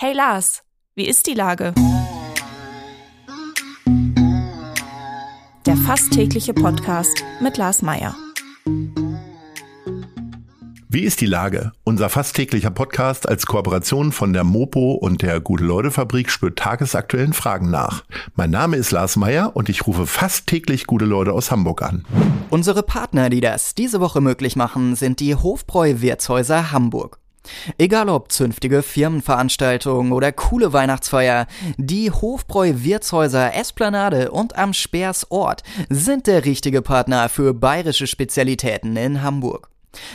Hey Lars, wie ist die Lage? Der fast tägliche Podcast mit Lars Meier. Wie ist die Lage? Unser fast täglicher Podcast als Kooperation von der Mopo und der Gute-Leute-Fabrik spürt tagesaktuellen Fragen nach. Mein Name ist Lars Meier und ich rufe fast täglich gute Leute aus Hamburg an. Unsere Partner, die das diese Woche möglich machen, sind die Hofbräu-Wirtshäuser Hamburg. Egal ob zünftige Firmenveranstaltungen oder coole Weihnachtsfeier, die Hofbräu-Wirtshäuser Esplanade und am Speers Ort sind der richtige Partner für bayerische Spezialitäten in Hamburg.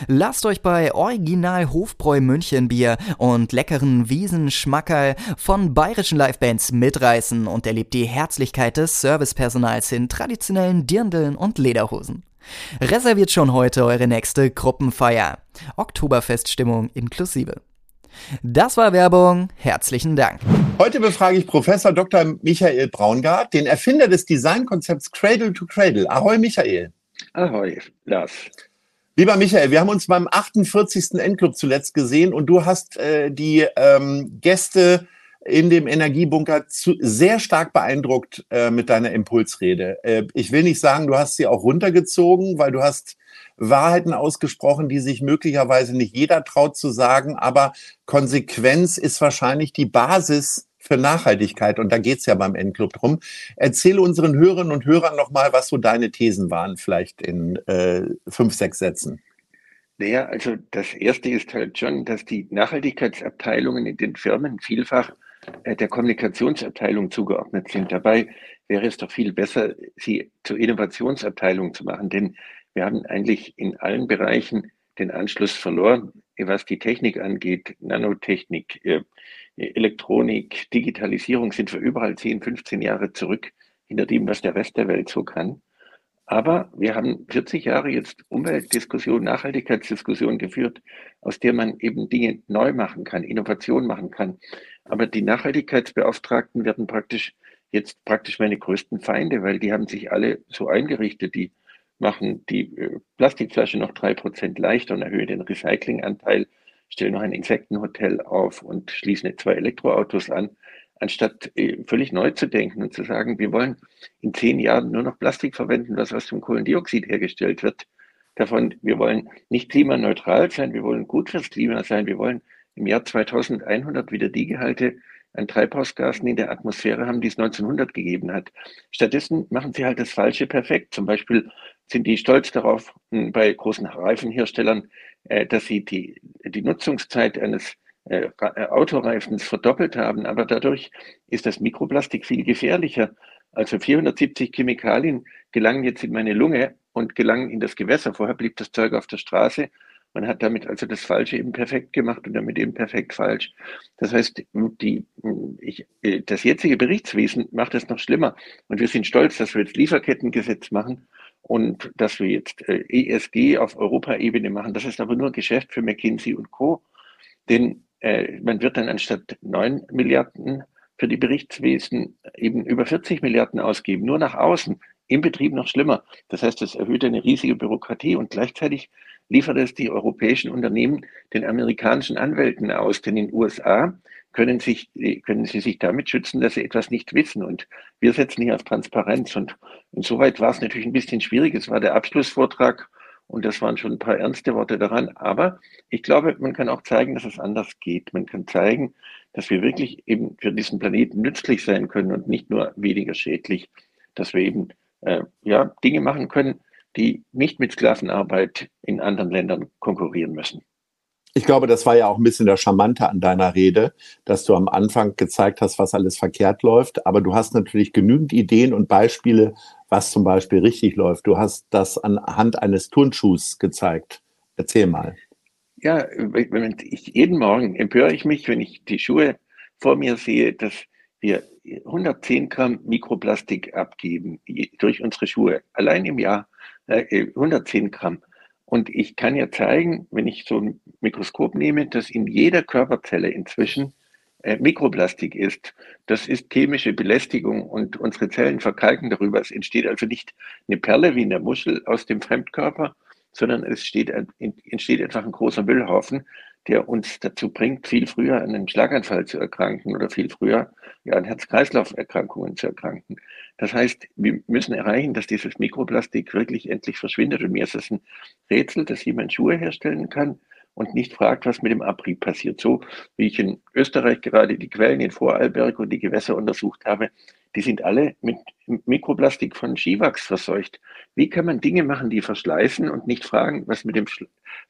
Lasst euch bei Original Hofbräu München Bier und leckeren Wiesenschmackerl von bayerischen Livebands mitreißen und erlebt die Herzlichkeit des Servicepersonals in traditionellen Dirndeln und Lederhosen. Reserviert schon heute eure nächste Gruppenfeier. Oktoberfeststimmung inklusive. Das war Werbung. Herzlichen Dank. Heute befrage ich Professor Dr. Michael Braungart, den Erfinder des Designkonzepts Cradle to Cradle. Ahoi, Michael. Ahoi, Lars. Lieber Michael, wir haben uns beim 48. Endclub zuletzt gesehen und du hast äh, die ähm, Gäste in dem Energiebunker zu, sehr stark beeindruckt äh, mit deiner Impulsrede. Äh, ich will nicht sagen, du hast sie auch runtergezogen, weil du hast Wahrheiten ausgesprochen, die sich möglicherweise nicht jeder traut zu sagen, aber Konsequenz ist wahrscheinlich die Basis für Nachhaltigkeit und da geht's ja beim Endclub drum. Erzähle unseren Hörerinnen und Hörern nochmal, was so deine Thesen waren, vielleicht in äh, fünf, sechs Sätzen. Naja, also das Erste ist halt schon, dass die Nachhaltigkeitsabteilungen in den Firmen vielfach äh, der Kommunikationsabteilung zugeordnet sind. Dabei wäre es doch viel besser, sie zur Innovationsabteilung zu machen, denn wir haben eigentlich in allen Bereichen den Anschluss verloren, was die Technik angeht, Nanotechnik, äh, Elektronik, Digitalisierung sind wir überall 10, 15 Jahre zurück hinter dem, was der Rest der Welt so kann. Aber wir haben 40 Jahre jetzt Umweltdiskussion, Nachhaltigkeitsdiskussion geführt, aus der man eben Dinge neu machen kann, Innovation machen kann. Aber die Nachhaltigkeitsbeauftragten werden praktisch jetzt praktisch meine größten Feinde, weil die haben sich alle so eingerichtet, die machen die äh, Plastikflasche noch drei Prozent leichter und erhöhen den Recyclinganteil, stellen noch ein Insektenhotel auf und schließen jetzt zwei Elektroautos an anstatt äh, völlig neu zu denken und zu sagen, wir wollen in zehn Jahren nur noch Plastik verwenden, was aus dem Kohlendioxid hergestellt wird. Davon, wir wollen nicht klimaneutral sein, wir wollen gut fürs Klima sein, wir wollen im Jahr 2100 wieder die Gehalte an Treibhausgasen in der Atmosphäre haben, die es 1900 gegeben hat. Stattdessen machen sie halt das Falsche perfekt. Zum Beispiel sind die stolz darauf, hm, bei großen Reifenherstellern, dass sie die, die Nutzungszeit eines äh, äh, Autoreifens verdoppelt haben, aber dadurch ist das Mikroplastik viel gefährlicher. Also 470 Chemikalien gelangen jetzt in meine Lunge und gelangen in das Gewässer. Vorher blieb das Zeug auf der Straße. Man hat damit also das Falsche eben perfekt gemacht und damit eben perfekt falsch. Das heißt, die, ich, äh, das jetzige Berichtswesen macht es noch schlimmer. Und wir sind stolz, dass wir jetzt Lieferkettengesetz machen und dass wir jetzt ESG auf Europaebene machen. Das ist aber nur Geschäft für McKinsey und Co. Denn äh, man wird dann anstatt 9 Milliarden für die Berichtswesen eben über 40 Milliarden ausgeben, nur nach außen, im Betrieb noch schlimmer. Das heißt, es erhöht eine riesige Bürokratie und gleichzeitig liefert es die europäischen Unternehmen den amerikanischen Anwälten aus. Denn in den USA können, sich, können sie sich damit schützen, dass sie etwas nicht wissen. Und wir setzen hier auf Transparenz. Und insoweit war es natürlich ein bisschen schwierig. Es war der Abschlussvortrag und das waren schon ein paar ernste Worte daran. Aber ich glaube, man kann auch zeigen, dass es anders geht. Man kann zeigen, dass wir wirklich eben für diesen Planeten nützlich sein können und nicht nur weniger schädlich. Dass wir eben äh, ja, Dinge machen können, die nicht mit Sklavenarbeit in anderen Ländern konkurrieren müssen. Ich glaube, das war ja auch ein bisschen der Charmante an deiner Rede, dass du am Anfang gezeigt hast, was alles verkehrt läuft. Aber du hast natürlich genügend Ideen und Beispiele, was zum Beispiel richtig läuft. Du hast das anhand eines Turnschuhs gezeigt. Erzähl mal. Ja, ich, jeden Morgen empöre ich mich, wenn ich die Schuhe vor mir sehe, dass wir 110 Gramm Mikroplastik abgeben durch unsere Schuhe. Allein im Jahr 110 äh, Gramm. Und ich kann ja zeigen, wenn ich so ein Mikroskop nehme, dass in jeder Körperzelle inzwischen äh, Mikroplastik ist. Das ist chemische Belästigung und unsere Zellen verkalken darüber. Es entsteht also nicht eine Perle wie in der Muschel aus dem Fremdkörper, sondern es steht, entsteht einfach ein großer Müllhaufen. Der uns dazu bringt, viel früher an einem Schlaganfall zu erkranken oder viel früher ja, an Herz-Kreislauf-Erkrankungen zu erkranken. Das heißt, wir müssen erreichen, dass dieses Mikroplastik wirklich endlich verschwindet. Und mir ist es ein Rätsel, dass jemand Schuhe herstellen kann und nicht fragt, was mit dem Abrieb passiert. So wie ich in Österreich gerade die Quellen in Vorarlberg und die Gewässer untersucht habe, die sind alle mit Mikroplastik von Skiwachs verseucht. Wie kann man Dinge machen, die verschleißen und nicht fragen, was mit dem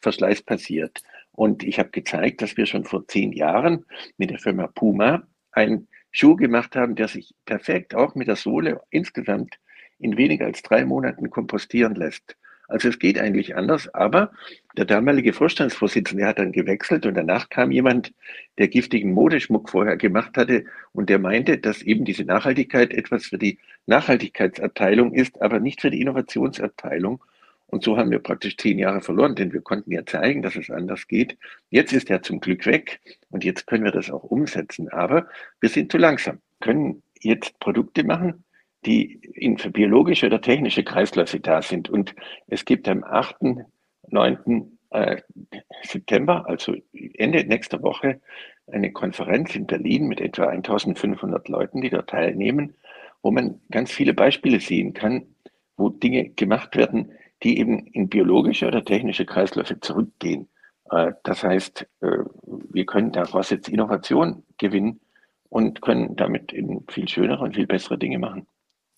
Verschleiß passiert? Und ich habe gezeigt, dass wir schon vor zehn Jahren mit der Firma Puma einen Schuh gemacht haben, der sich perfekt auch mit der Sohle insgesamt in weniger als drei Monaten kompostieren lässt. Also es geht eigentlich anders, aber der damalige Vorstandsvorsitzende hat dann gewechselt und danach kam jemand, der giftigen Modeschmuck vorher gemacht hatte und der meinte, dass eben diese Nachhaltigkeit etwas für die Nachhaltigkeitsabteilung ist, aber nicht für die Innovationsabteilung. Und so haben wir praktisch zehn Jahre verloren, denn wir konnten ja zeigen, dass es anders geht. Jetzt ist er zum Glück weg und jetzt können wir das auch umsetzen. Aber wir sind zu langsam, können jetzt Produkte machen, die in, biologische oder technische Kreisläufe da sind. Und es gibt am 8., 9. Äh, September, also Ende nächster Woche, eine Konferenz in Berlin mit etwa 1500 Leuten, die dort teilnehmen, wo man ganz viele Beispiele sehen kann, wo Dinge gemacht werden, die eben in biologische oder technische Kreisläufe zurückgehen. Äh, das heißt, äh, wir können daraus jetzt Innovation gewinnen und können damit eben viel schönere und viel bessere Dinge machen.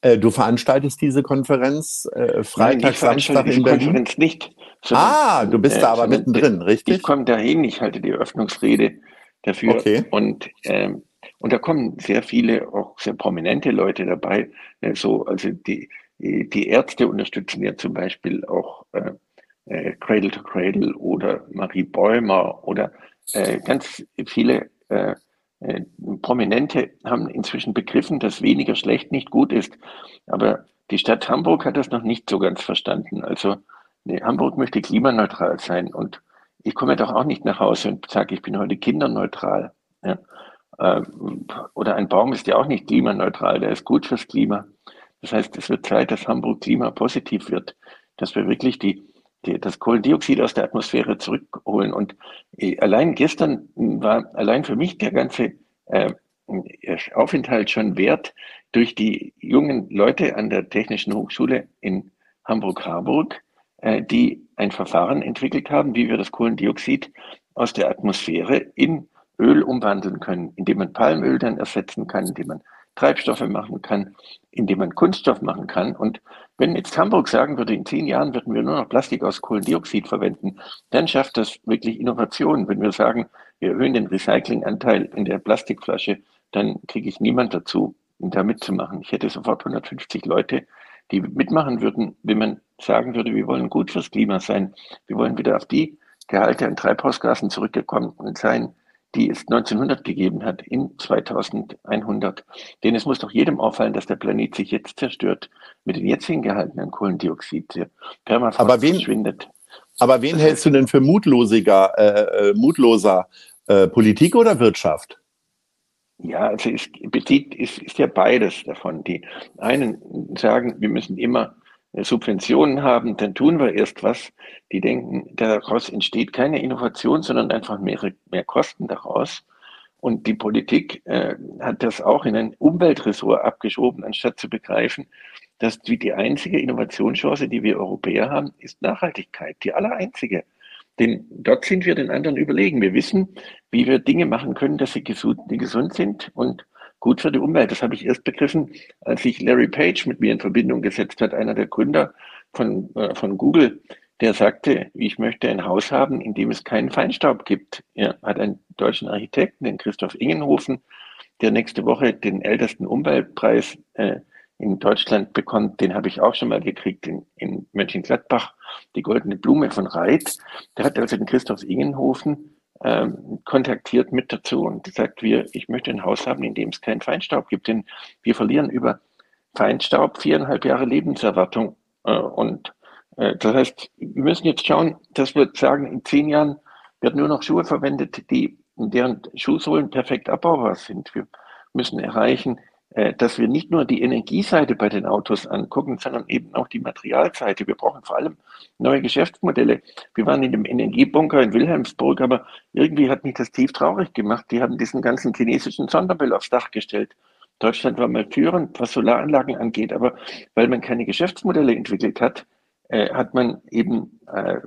Äh, du veranstaltest diese Konferenz äh, Freitag, Nein, Samstag in Berlin? Konferenz nicht. Sondern, ah, du bist da aber mittendrin, richtig? Ich komme dahin, ich halte die Eröffnungsrede dafür. Okay. Und, ähm, und da kommen sehr viele, auch sehr prominente Leute dabei. So, also die, die Ärzte unterstützen ja zum Beispiel auch äh, äh, Cradle to Cradle oder Marie Bäumer oder äh, ganz viele äh, äh, Prominente haben inzwischen begriffen, dass weniger schlecht nicht gut ist. Aber die Stadt Hamburg hat das noch nicht so ganz verstanden. Also nee, Hamburg möchte klimaneutral sein und ich komme doch auch nicht nach Hause und sage, ich bin heute kinderneutral. Ja? Ähm, oder ein Baum ist ja auch nicht klimaneutral, der ist gut fürs Klima. Das heißt, es wird Zeit, dass Hamburg klimapositiv wird, dass wir wirklich die, die, das Kohlendioxid aus der Atmosphäre zurückholen. Und äh, allein gestern war allein für mich der ganze äh, Aufenthalt schon wert, durch die jungen Leute an der Technischen Hochschule in Hamburg-Harburg, äh, die ein Verfahren entwickelt haben, wie wir das Kohlendioxid aus der Atmosphäre in Öl umwandeln können, indem man Palmöl dann ersetzen kann, indem man Treibstoffe machen kann, indem man Kunststoff machen kann. Und wenn jetzt Hamburg sagen würde, in zehn Jahren würden wir nur noch Plastik aus Kohlendioxid verwenden, dann schafft das wirklich Innovation. Wenn wir sagen, wir erhöhen den Recyclinganteil in der Plastikflasche, dann kriege ich niemand dazu, da mitzumachen. Ich hätte sofort 150 Leute, die mitmachen würden, wenn man sagen würde, wir wollen gut fürs Klima sein. Wir wollen wieder auf die Gehalte an Treibhausgasen zurückgekommen sein, die es 1900 gegeben hat, in 2100. Denn es muss doch jedem auffallen, dass der Planet sich jetzt zerstört mit den jetzigen Gehalten an Kohlendioxid. Permafrost aber wen, verschwindet. Aber wen hältst du denn für mutlosiger, äh, äh, mutloser äh, Politik oder Wirtschaft? Ja, also es bezieht, ist, ist ja beides davon. Die einen sagen, wir müssen immer Subventionen haben, dann tun wir erst was. Die denken, daraus entsteht keine Innovation, sondern einfach mehr, mehr Kosten daraus. Und die Politik äh, hat das auch in ein Umweltressort abgeschoben, anstatt zu begreifen, dass die, die einzige Innovationschance, die wir Europäer haben, ist Nachhaltigkeit, die allereinzige. Denn dort sind wir den anderen überlegen. Wir wissen, wie wir Dinge machen können, dass sie gesund, gesund sind und gut für die Umwelt. Das habe ich erst begriffen, als sich Larry Page mit mir in Verbindung gesetzt hat, einer der Gründer von, äh, von Google, der sagte, ich möchte ein Haus haben, in dem es keinen Feinstaub gibt. Er hat einen deutschen Architekten, den Christoph Ingenhofen, der nächste Woche den ältesten Umweltpreis äh, in Deutschland bekommt. Den habe ich auch schon mal gekriegt in, in Mönchengladbach, die Goldene Blume von Reit. Der hat also den Christoph Ingenhofen ähm, kontaktiert mit dazu und sagt, wir, ich möchte ein Haus haben, in dem es keinen Feinstaub gibt, denn wir verlieren über Feinstaub viereinhalb Jahre Lebenserwartung äh, und äh, das heißt, wir müssen jetzt schauen, dass wir sagen, in zehn Jahren werden nur noch Schuhe verwendet, die deren Schuhsohlen perfekt abbaubar sind. Wir müssen erreichen, dass wir nicht nur die Energieseite bei den Autos angucken, sondern eben auch die Materialseite. Wir brauchen vor allem neue Geschäftsmodelle. Wir waren in dem Energiebunker in Wilhelmsburg, aber irgendwie hat mich das tief traurig gemacht. Die haben diesen ganzen chinesischen Sondermüll aufs Dach gestellt. Deutschland war mal führend, was Solaranlagen angeht, aber weil man keine Geschäftsmodelle entwickelt hat, äh, hat man eben äh,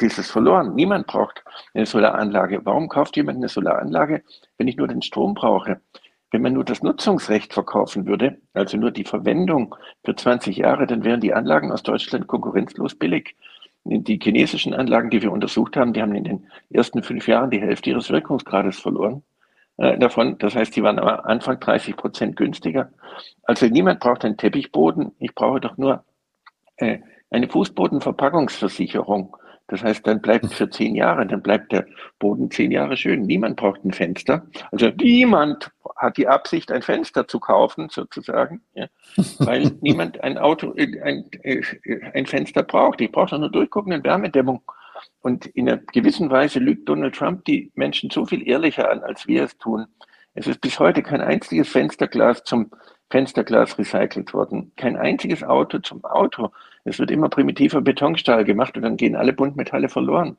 dieses verloren. Niemand braucht eine Solaranlage. Warum kauft jemand eine Solaranlage, wenn ich nur den Strom brauche? Wenn man nur das Nutzungsrecht verkaufen würde, also nur die Verwendung für 20 Jahre, dann wären die Anlagen aus Deutschland konkurrenzlos billig. Die chinesischen Anlagen, die wir untersucht haben, die haben in den ersten fünf Jahren die Hälfte ihres Wirkungsgrades verloren äh, davon. Das heißt, die waren am Anfang 30 Prozent günstiger. Also niemand braucht einen Teppichboden. Ich brauche doch nur äh, eine Fußbodenverpackungsversicherung. Das heißt, dann bleibt für zehn Jahre, dann bleibt der Boden zehn Jahre schön. Niemand braucht ein Fenster. Also niemand hat die Absicht, ein Fenster zu kaufen, sozusagen, ja, weil niemand ein Auto, ein, ein Fenster braucht. Ich brauche nur durchguckende Wärmedämmung. Und in einer gewissen Weise lügt Donald Trump die Menschen so viel ehrlicher an, als wir es tun. Es ist bis heute kein einziges Fensterglas zum Fensterglas recycelt worden. Kein einziges Auto zum Auto. Es wird immer primitiver Betonstahl gemacht und dann gehen alle Buntmetalle verloren.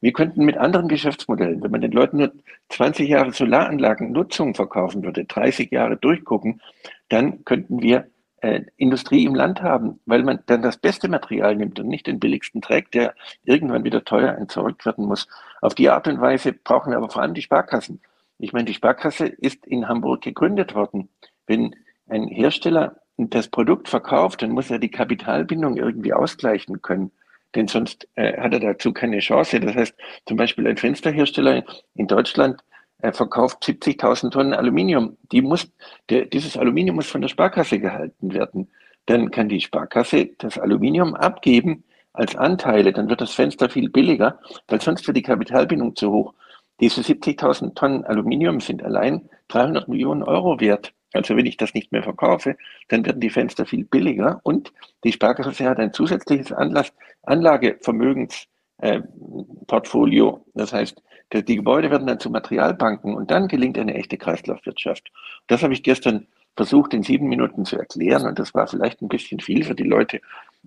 Wir könnten mit anderen Geschäftsmodellen, wenn man den Leuten nur 20 Jahre Solaranlagen Nutzung verkaufen würde, 30 Jahre durchgucken, dann könnten wir äh, Industrie im Land haben, weil man dann das beste Material nimmt und nicht den billigsten Dreck, der irgendwann wieder teuer entsorgt werden muss. Auf die Art und Weise brauchen wir aber vor allem die Sparkassen. Ich meine, die Sparkasse ist in Hamburg gegründet worden. Wenn ein Hersteller das Produkt verkauft, dann muss er die Kapitalbindung irgendwie ausgleichen können. Denn sonst äh, hat er dazu keine Chance. Das heißt, zum Beispiel ein Fensterhersteller in Deutschland äh, verkauft 70.000 Tonnen Aluminium. Die muss, der, dieses Aluminium muss von der Sparkasse gehalten werden. Dann kann die Sparkasse das Aluminium abgeben als Anteile. Dann wird das Fenster viel billiger, weil sonst wird die Kapitalbindung zu hoch. Diese 70.000 Tonnen Aluminium sind allein 300 Millionen Euro wert. Also wenn ich das nicht mehr verkaufe, dann werden die Fenster viel billiger und die Sparkasse hat ein zusätzliches Anlass, Anlagevermögensportfolio. Äh, das heißt, die Gebäude werden dann zu Materialbanken und dann gelingt eine echte Kreislaufwirtschaft. Das habe ich gestern versucht in sieben Minuten zu erklären und das war vielleicht ein bisschen viel für die Leute.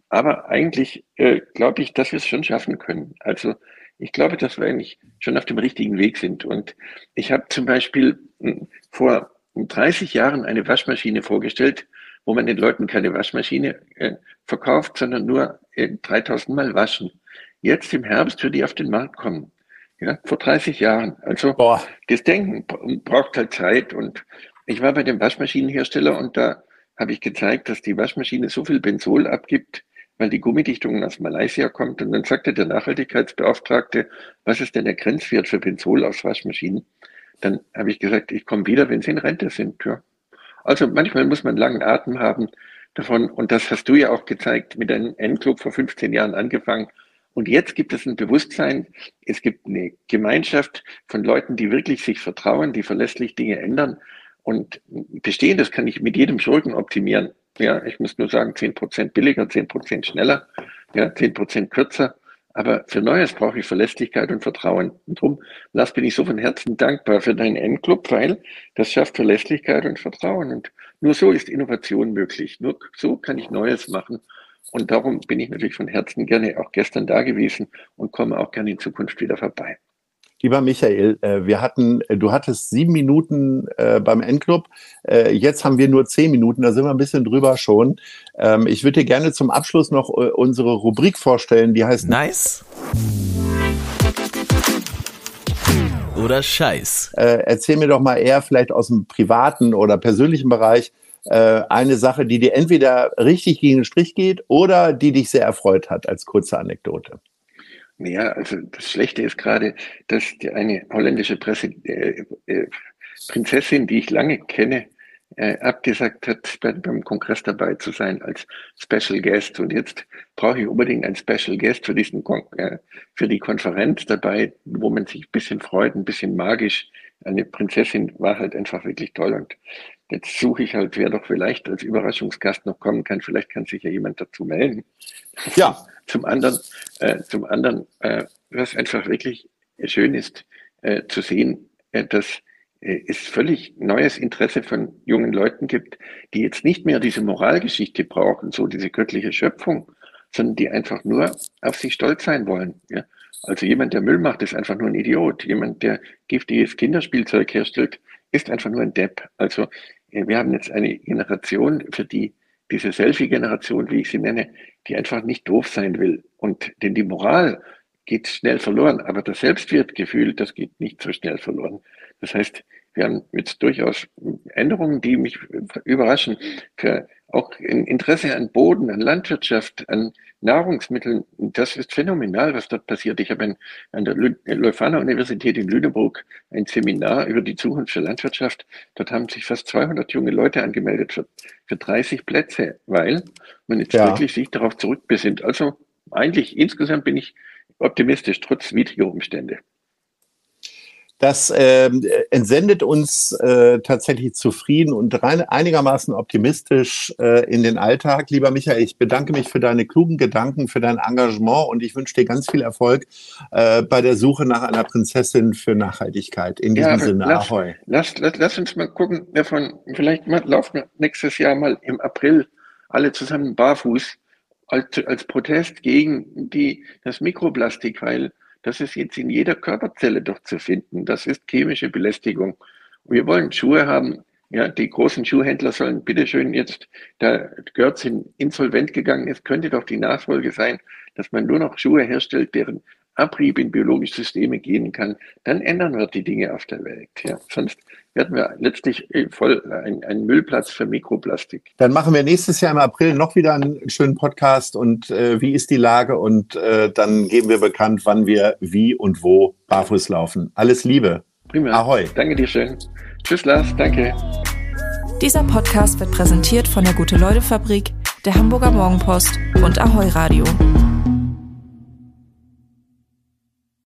Aber eigentlich äh, glaube ich, dass wir es schon schaffen können. Also ich glaube, dass wir eigentlich schon auf dem richtigen Weg sind. Und ich habe zum Beispiel hm, vor 30 Jahren eine Waschmaschine vorgestellt, wo man den Leuten keine Waschmaschine äh, verkauft, sondern nur äh, 3000 Mal waschen. Jetzt im Herbst wird die auf den Markt kommen. Ja, vor 30 Jahren. Also Boah. das Denken braucht halt Zeit. Und ich war bei dem Waschmaschinenhersteller und da habe ich gezeigt, dass die Waschmaschine so viel Benzol abgibt, weil die Gummidichtung aus Malaysia kommt. Und dann sagte der Nachhaltigkeitsbeauftragte, was ist denn der Grenzwert für Benzol aus Waschmaschinen? Dann habe ich gesagt, ich komme wieder, wenn Sie in Rente sind. Ja. Also manchmal muss man langen Atem haben davon. Und das hast du ja auch gezeigt mit deinem N-Club vor 15 Jahren angefangen. Und jetzt gibt es ein Bewusstsein, es gibt eine Gemeinschaft von Leuten, die wirklich sich vertrauen, die verlässlich Dinge ändern. Und bestehen, das kann ich mit jedem Schurken optimieren. Ja, ich muss nur sagen, 10% billiger, 10% schneller, ja, 10% kürzer. Aber für Neues brauche ich Verlässlichkeit und Vertrauen. Und darum, Lars, bin ich so von Herzen dankbar für deinen N-Club, weil das schafft Verlässlichkeit und Vertrauen. Und nur so ist Innovation möglich. Nur so kann ich Neues machen. Und darum bin ich natürlich von Herzen gerne auch gestern da gewesen und komme auch gerne in Zukunft wieder vorbei. Lieber Michael, äh, wir hatten, äh, du hattest sieben Minuten äh, beim Endclub. Jetzt haben wir nur zehn Minuten, da sind wir ein bisschen drüber schon. Ähm, ich würde dir gerne zum Abschluss noch unsere Rubrik vorstellen, die heißt Nice oder Scheiß. Erzähl mir doch mal eher vielleicht aus dem privaten oder persönlichen Bereich eine Sache, die dir entweder richtig gegen den Strich geht oder die dich sehr erfreut hat, als kurze Anekdote. Ja, also das Schlechte ist gerade, dass die eine holländische Presse, äh, äh, Prinzessin, die ich lange kenne, äh, abgesagt hat, bei, beim Kongress dabei zu sein als Special Guest. Und jetzt brauche ich unbedingt einen Special Guest für, diesen Kon äh, für die Konferenz dabei, wo man sich ein bisschen freut, ein bisschen magisch. Eine Prinzessin war halt einfach wirklich toll. Und jetzt suche ich halt, wer doch vielleicht als Überraschungsgast noch kommen kann. Vielleicht kann sich ja jemand dazu melden. Ja, zum anderen, äh, zum anderen, äh, was einfach wirklich schön ist, äh, zu sehen, äh, dass äh, es völlig neues Interesse von jungen Leuten gibt, die jetzt nicht mehr diese Moralgeschichte brauchen, so diese göttliche Schöpfung, sondern die einfach nur auf sich stolz sein wollen. Ja? Also jemand, der Müll macht, ist einfach nur ein Idiot. Jemand, der giftiges Kinderspielzeug herstellt, ist einfach nur ein Depp. Also äh, wir haben jetzt eine Generation, für die diese Selfie-Generation, wie ich sie nenne, die einfach nicht doof sein will. Und denn die Moral geht schnell verloren, aber das Selbstwertgefühl, das geht nicht so schnell verloren. Das heißt, wir haben jetzt durchaus Änderungen, die mich überraschen, für auch ein Interesse an Boden, an Landwirtschaft, an Nahrungsmitteln. Das ist phänomenal, was dort passiert. Ich habe an der Leuphana Universität in Lüneburg ein Seminar über die Zukunft der Landwirtschaft. Dort haben sich fast 200 junge Leute angemeldet für, für 30 Plätze, weil man jetzt ja. wirklich sich darauf zurückbesinnt. Also eigentlich insgesamt bin ich optimistisch, trotz widriger Umstände. Das äh, entsendet uns äh, tatsächlich zufrieden und rein, einigermaßen optimistisch äh, in den Alltag. Lieber Michael, ich bedanke mich für deine klugen Gedanken, für dein Engagement und ich wünsche dir ganz viel Erfolg äh, bei der Suche nach einer Prinzessin für Nachhaltigkeit. In diesem ja, Sinne, lass, Ahoi. Lass, lass, lass uns mal gucken, davon, vielleicht mal, laufen wir nächstes Jahr mal im April alle zusammen barfuß als, als Protest gegen die, das Mikroplastik, weil das ist jetzt in jeder Körperzelle doch zu finden. Das ist chemische Belästigung. Wir wollen Schuhe haben. Ja, die großen Schuhhändler sollen bitteschön jetzt, da Görz insolvent gegangen ist, könnte doch die Nachfolge sein, dass man nur noch Schuhe herstellt, deren Abrieb in biologische Systeme gehen kann, dann ändern wir die Dinge auf der Welt. Ja. Sonst werden wir letztlich äh, voll ein, ein, Müllplatz für Mikroplastik. Dann machen wir nächstes Jahr im April noch wieder einen schönen Podcast und äh, wie ist die Lage und äh, dann geben wir bekannt, wann wir wie und wo barfuß laufen. Alles Liebe. Prima. Ahoi. Danke dir schön. Tschüss Lars, danke. Dieser Podcast wird präsentiert von der Gute-Leute-Fabrik, der Hamburger Morgenpost und Ahoi Radio.